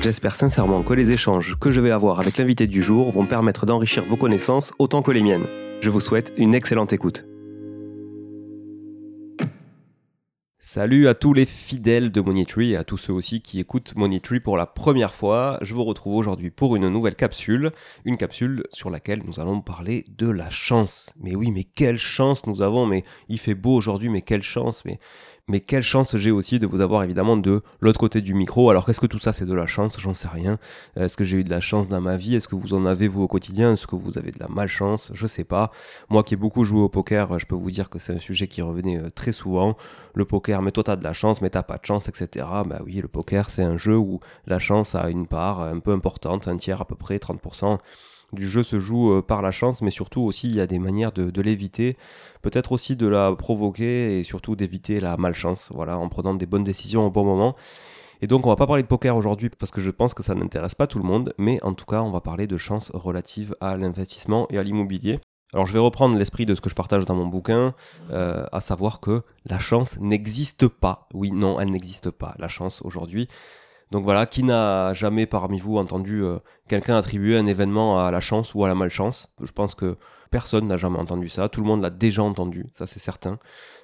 J'espère sincèrement que les échanges que je vais avoir avec l'invité du jour vont permettre d'enrichir vos connaissances autant que les miennes. Je vous souhaite une excellente écoute. Salut à tous les fidèles de Moneytree et à tous ceux aussi qui écoutent Moneytree pour la première fois. Je vous retrouve aujourd'hui pour une nouvelle capsule, une capsule sur laquelle nous allons parler de la chance. Mais oui, mais quelle chance nous avons, mais il fait beau aujourd'hui, mais quelle chance, mais mais quelle chance j'ai aussi de vous avoir évidemment de l'autre côté du micro. Alors est-ce que tout ça c'est de la chance? J'en sais rien. Est-ce que j'ai eu de la chance dans ma vie? Est-ce que vous en avez vous au quotidien? Est-ce que vous avez de la malchance? Je sais pas. Moi qui ai beaucoup joué au poker, je peux vous dire que c'est un sujet qui revenait euh, très souvent. Le poker, mais toi t'as de la chance, mais t'as pas de chance, etc. Bah oui, le poker c'est un jeu où la chance a une part un peu importante, un tiers à peu près, 30% du jeu se joue euh, par la chance, mais surtout aussi il y a des manières de, l'éviter, peut-être aussi de la provoquer et surtout d'éviter la malchance, voilà, en prenant des bonnes décisions au bon moment. Et donc on va pas parler de poker aujourd'hui parce que je pense que ça n'intéresse pas tout le monde, mais en tout cas on va parler de chance relative à l'investissement et à l'immobilier. Alors je vais reprendre l'esprit de ce que je partage dans mon bouquin, euh, à savoir que la chance n'existe pas. Oui, non, elle n'existe pas. La chance aujourd'hui, donc voilà, qui n'a jamais parmi vous entendu euh, quelqu'un attribuer un événement à la chance ou à la malchance? Je pense que personne n'a jamais entendu ça, tout le monde l'a déjà entendu, ça c'est certain.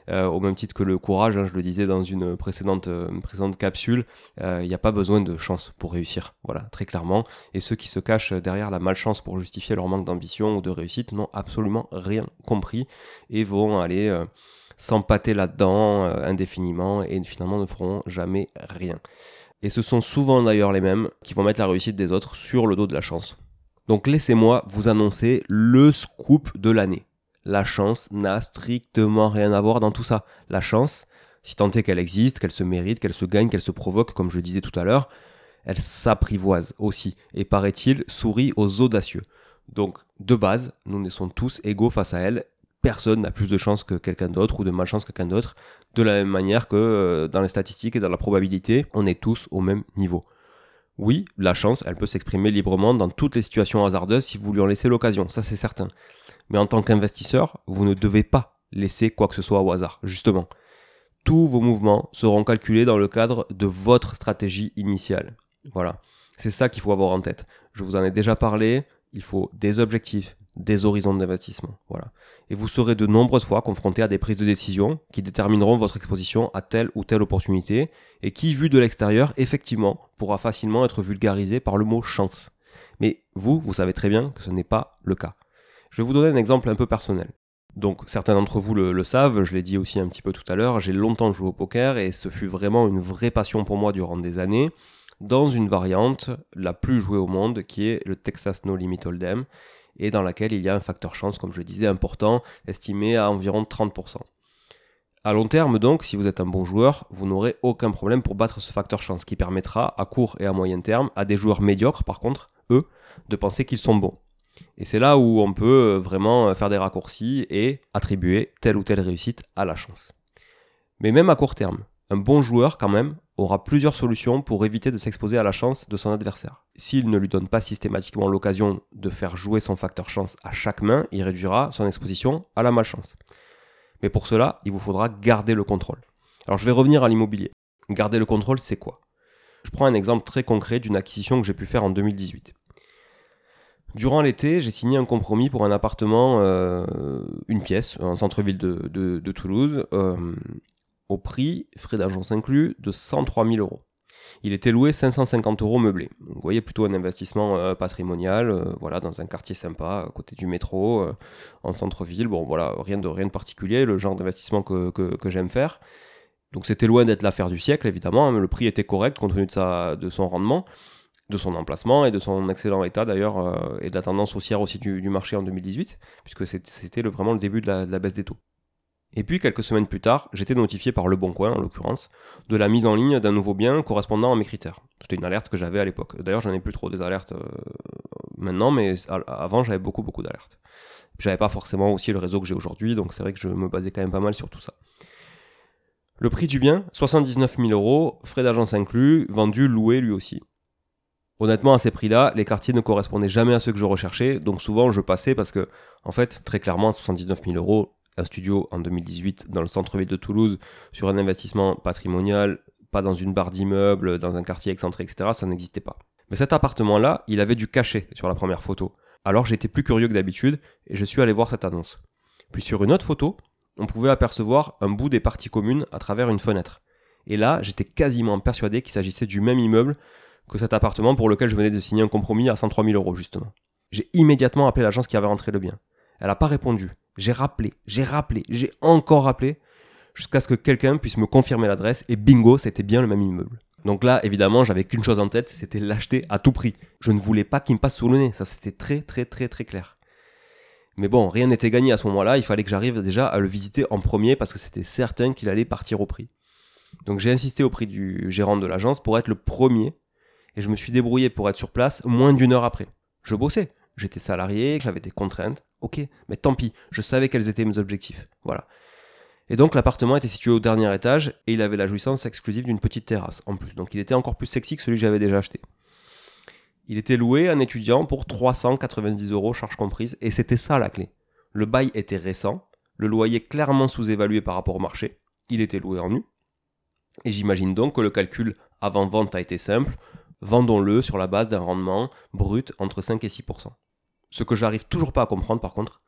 Euh, au même titre que le courage, hein, je le disais dans une précédente, euh, précédente capsule, il n'y a pas besoin de chance pour réussir, voilà, très clairement. Et ceux qui se cachent derrière la malchance pour justifier leur manque d'ambition ou de réussite n'ont absolument rien compris et vont aller s'empâter là-dedans indéfiniment et finalement ne feront jamais rien. Et ce sont souvent d'ailleurs les mêmes qui vont mettre la réussite des autres sur le dos de la chance. Donc laissez-moi vous annoncer le scoop de l'année. La chance n'a strictement rien à voir dans tout ça. La chance, si tant est qu'elle existe, qu'elle se mérite, qu'elle se gagne, qu'elle se provoque, comme je disais tout à l'heure, elle s'apprivoise aussi, et paraît-il, sourit aux audacieux. Donc, de base, nous naissons tous égaux face à elle, personne n'a plus de chance que quelqu'un d'autre ou de malchance que quelqu'un d'autre, de la même manière que euh, dans les statistiques et dans la probabilité, on est tous au même niveau. Oui, la chance, elle peut s'exprimer librement dans toutes les situations hasardeuses si vous lui en laissez l'occasion, ça c'est certain. Mais en tant qu'investisseur, vous ne devez pas laisser quoi que ce soit au hasard, justement. Tous vos mouvements seront calculés dans le cadre de votre stratégie initiale. Voilà. C'est ça qu'il faut avoir en tête. Je vous en ai déjà parlé, il faut des objectifs, des horizons d'investissement. Voilà. Et vous serez de nombreuses fois confronté à des prises de décision qui détermineront votre exposition à telle ou telle opportunité et qui, vu de l'extérieur, effectivement, pourra facilement être vulgarisé par le mot chance. Mais vous, vous savez très bien que ce n'est pas le cas. Je vais vous donner un exemple un peu personnel. Donc certains d'entre vous le, le, savent, je l'ai dit aussi un petit peu tout à l'heure, j'ai longtemps joué au poker et ce fut vraiment une vraie passion pour moi durant des années, dans une variante la plus jouée au monde qui est le Texas No Limit Hold'em, et dans laquelle il y a un facteur chance, comme je le disais, important, estimé à environ 30%. À long terme, donc, si vous êtes un bon joueur, vous n'aurez aucun problème pour battre ce facteur chance qui permettra, à court et à moyen terme, à des joueurs médiocres, par contre, eux, de penser qu'ils sont bons. Et c'est là où on peut euh, vraiment faire des raccourcis et attribuer telle ou telle réussite à la chance. Mais même à court terme, un bon joueur, quand même, aura plusieurs solutions pour éviter de s'exposer à la chance de son adversaire. S'il ne lui donne pas systématiquement l'occasion de faire jouer son facteur chance à chaque main, il réduira son exposition à la malchance. Mais pour cela, il vous faudra garder le contrôle. Alors je vais revenir à l'immobilier. Garder le contrôle, c'est quoi? Je prends un exemple très concret d'une acquisition que j'ai pu faire en 2018. Durant l'été, j'ai signé un compromis pour un appartement, euh, une pièce, en centre-ville de, Toulouse, euh, au prix, frais d'agence inclus, de 103 000 euros. Il était loué 550 euros meublé. Vous voyez plutôt un investissement euh, patrimonial, euh, voilà, dans un quartier sympa, à côté du métro, euh, en centre-ville. Bon, voilà, rien de rien de particulier, le genre d'investissement que, que, j'aime faire. Donc c'était loin d'être l'affaire du siècle, évidemment, mais le prix était correct compte tenu de, sa, de son rendement, de son emplacement et de son excellent état d'ailleurs, et de la tendance haussière aussi du, du marché en 2018, puisque c'était vraiment le début de la baisse des taux. Et puis quelques semaines plus tard, j'étais notifié par Le Bon Coin, en l'occurrence, de la mise en ligne d'un nouveau bien correspondant à mes critères. C'était une alerte que j'avais à l'époque. D'ailleurs, j'en ai plus trop des alertes. Euh, maintenant, mais avant j'avais beaucoup beaucoup d'alertes. J'avais pas forcément aussi le réseau que j'ai aujourd'hui, donc c'est vrai que je me basais quand même pas mal sur tout ça. Le prix du bien, 79 000 euros, frais d'agence inclus, vendu, loué lui aussi. Honnêtement, à ces prix-là, les quartiers ne correspondaient jamais à ceux que je recherchais, donc souvent je passais parce que, en fait, très clairement, 79 000 euros, un studio en 2018 dans le centre-ville de Toulouse, sur un investissement patrimonial, pas dans une barre d'immeuble, dans un quartier excentré, etc., ça n'existait pas. Mais cet appartement-là, il avait du cachet sur la première photo. Alors j'étais plus curieux que d'habitude et je suis allé voir cette annonce. Puis sur une autre photo, on pouvait apercevoir un bout des parties communes à travers une fenêtre. Et là, j'étais quasiment persuadé qu'il s'agissait du même immeuble que cet appartement pour lequel je venais de signer un compromis à 103 000 euros justement. J'ai immédiatement appelé l'agence qui avait rentré le bien. Elle n'a pas répondu. J'ai rappelé, j'ai rappelé, j'ai encore rappelé, jusqu'à ce que quelqu'un puisse me confirmer l'adresse, et bingo, c'était bien le même immeuble. Donc là, évidemment, j'avais qu'une chose en tête, c'était l'acheter à tout prix. Je ne voulais pas qu'il me passe sous le nez, ça c'était très très très très clair. Mais bon, rien n'était gagné à ce moment-là, il fallait que j'arrive déjà à le visiter en premier parce que c'était certain qu'il allait partir au prix. Donc j'ai insisté au prix du gérant de l'agence pour être le premier et je me suis débrouillé pour être sur place moins d'une heure après. Je bossais, j'étais salarié, j'avais des contraintes, ok, mais tant pis, je savais quels étaient mes objectifs. Voilà. Et donc l'appartement était situé au dernier étage et il avait la jouissance exclusive d'une petite terrasse en plus. Donc il était encore plus sexy que celui que j'avais déjà acheté. Il était loué à un étudiant pour 390 euros, charges comprises, et c'était ça la clé. Le bail était récent, le loyer clairement sous-évalué par rapport au marché, il était loué en nu, et j'imagine donc que le calcul avant-vente a été simple, vendons-le sur la base d'un rendement brut entre 5 et 6%. Ce que j'arrive toujours pas à comprendre par contre,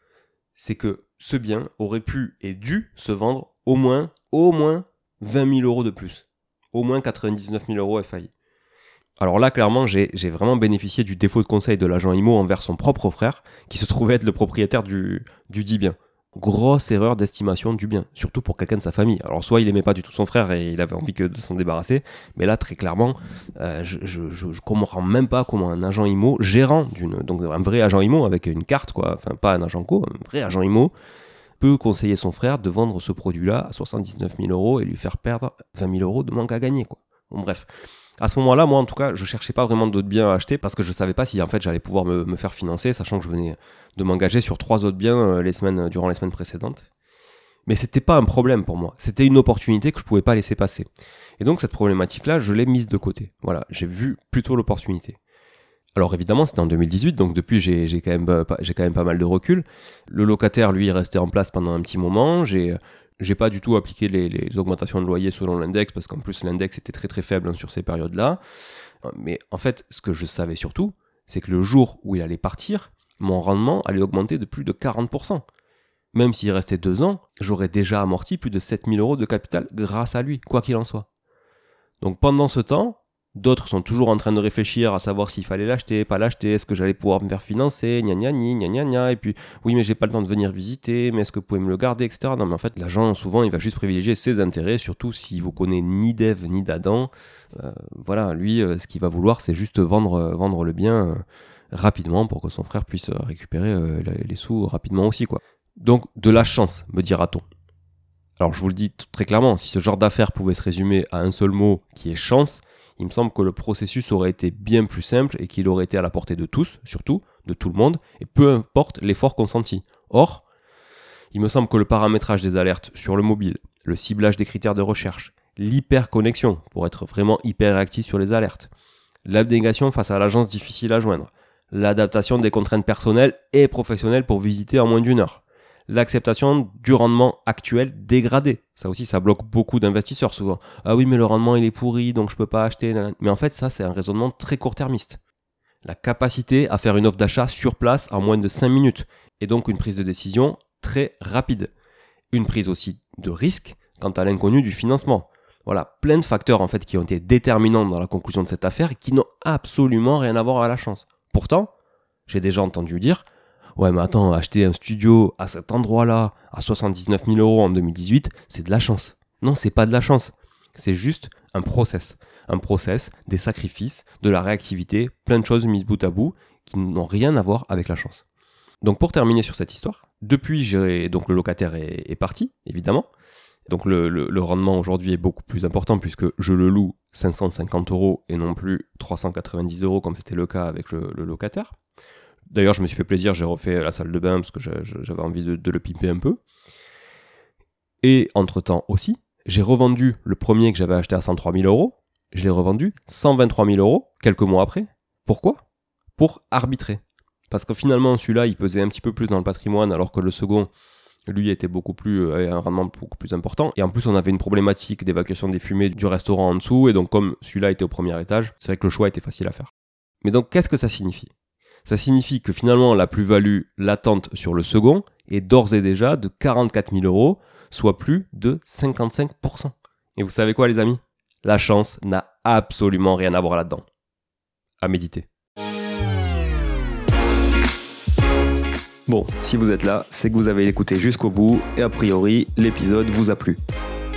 c'est que ce bien aurait pu et dû se vendre au moins, au moins 20 000 euros de plus. Au moins 99 000 euros FAI. Alors là, clairement, j'ai vraiment bénéficié du défaut de conseil de l'agent IMO envers son propre frère, qui se trouvait être le propriétaire du, du dit bien. Grosse erreur d'estimation du bien, surtout pour quelqu'un de sa famille. Alors soit il aimait pas du tout son frère et il avait envie que de s'en débarrasser, mais là très clairement, euh, je, je, je, comprends même pas comment un agent IMO, gérant d'une, donc un vrai agent IMO avec une carte quoi, enfin pas un agent co, un vrai agent IMO, peut conseiller son frère de vendre ce produit-là à 79 000 euros et lui faire perdre 20 000 euros de manque à gagner quoi. Bon bref, à ce moment-là, moi en tout cas, je cherchais pas vraiment d'autres biens à acheter parce que je savais pas si en fait j'allais pouvoir me, faire financer, sachant que je venais de m'engager sur trois autres biens euh, les semaines durant les semaines précédentes. Mais c'était pas un problème pour moi, c'était une opportunité que je pouvais pas laisser passer. Et donc cette problématique-là, je l'ai mise de côté. Voilà, j'ai vu plutôt l'opportunité. Alors évidemment, c'était en 2018, donc depuis j'ai quand, même, euh, pas mal de recul. Le locataire, lui, est resté en place pendant un petit moment. J'ai pas du tout appliqué les, augmentations de loyer selon l'index parce qu'en plus l'index était très très faible hein, sur ces périodes-là. Mais en fait, ce que je savais surtout, c'est que le jour où il allait partir, mon rendement allait augmenter de plus de 40%. Même s'il restait deux ans, j'aurais déjà amorti plus de 7000 euros de capital grâce à lui, quoi qu'il en soit. Donc pendant ce temps, D'autres sont toujours en train de réfléchir à savoir s'il fallait l'acheter, pas l'acheter, est-ce que j'allais pouvoir me faire financer, gna gna gna gna gna et puis oui mais j'ai pas le temps de venir visiter, mais est-ce que vous pouvez me le garder, etc. Non mais en fait l'agent souvent il va juste privilégier ses intérêts, surtout s'il vous connaît ni d'Eve ni d'Adam. Euh, voilà, lui euh, ce qu'il va vouloir c'est juste vendre, euh, vendre le bien rapidement pour que son frère puisse récupérer les sous rapidement aussi quoi. Donc de la chance, me dira-t-on. Alors je vous le dis très clairement, si ce genre d'affaire pouvait se résumer à un seul mot qui est chance, il me semble que le processus aurait été bien plus simple et qu'il aurait été à la portée de tous, surtout, de tout le monde, et peu importe l'effort consenti. Or, il me semble que le paramétrage des alertes sur le mobile, le ciblage des critères de recherche, l'hyperconnexion pour être vraiment hyper réactif sur les alertes, l'abnégation face à l'agence difficile à joindre, l'adaptation des contraintes personnelles et professionnelles pour visiter en moins d'une heure, l'acceptation du rendement actuel dégradé. Ça aussi, ça bloque beaucoup d'investisseurs souvent. Ah oui, mais le rendement il est pourri, donc je peux pas acheter. Mais en fait, ça, c'est un raisonnement très court-termiste. La capacité à faire une offre d'achat sur place en moins de 5 minutes. Et donc une prise de décision très rapide. Une prise aussi de risque quant à l'inconnu du financement. Voilà, plein de facteurs en fait qui ont été déterminants dans la conclusion de cette affaire et qui n'ont absolument rien à voir avec la chance. Pourtant, j'ai déjà entendu dire Ouais, mais attends, acheter un studio à cet endroit-là à 79 000 euros en 2018, c'est de la chance. Non, c'est pas de la chance. C'est juste un process. Un process, des sacrifices, de la réactivité, plein de choses mises bout à bout qui n'ont rien à voir avec la chance. Donc pour terminer sur cette histoire, depuis, donc le locataire est, parti, évidemment. Donc le, rendement aujourd'hui est beaucoup plus important puisque je le loue 550 euros et non plus 390 euros comme c'était le cas avec le locataire. D'ailleurs, je me suis fait plaisir, j'ai refait la salle de bain parce que j'avais envie de, le pimper un peu. Et entre-temps aussi, j'ai revendu le premier que j'avais acheté à 103 000 euros. Je l'ai revendu 123 000 euros quelques mois après. Pourquoi? Pour arbitrer. Parce que finalement, celui-là, il pesait un petit peu plus dans le patrimoine, alors que le second, lui, était beaucoup plus, euh, un rendement beaucoup plus important. Et en plus, on avait une problématique d'évacuation des fumées du restaurant en dessous. Et donc, comme celui-là était au premier étage, c'est vrai que le choix était facile à faire. Mais donc, qu'est-ce que ça signifie? Ça signifie que finalement, la plus-value latente sur le second est d'ores et déjà de 44 000 euros, soit plus de 55%. Et vous savez quoi, les amis? La chance n'a absolument rien à voir là-dedans. À méditer. Bon, si vous êtes là, c'est que vous avez écouté jusqu'au bout et a priori, l'épisode vous a plu.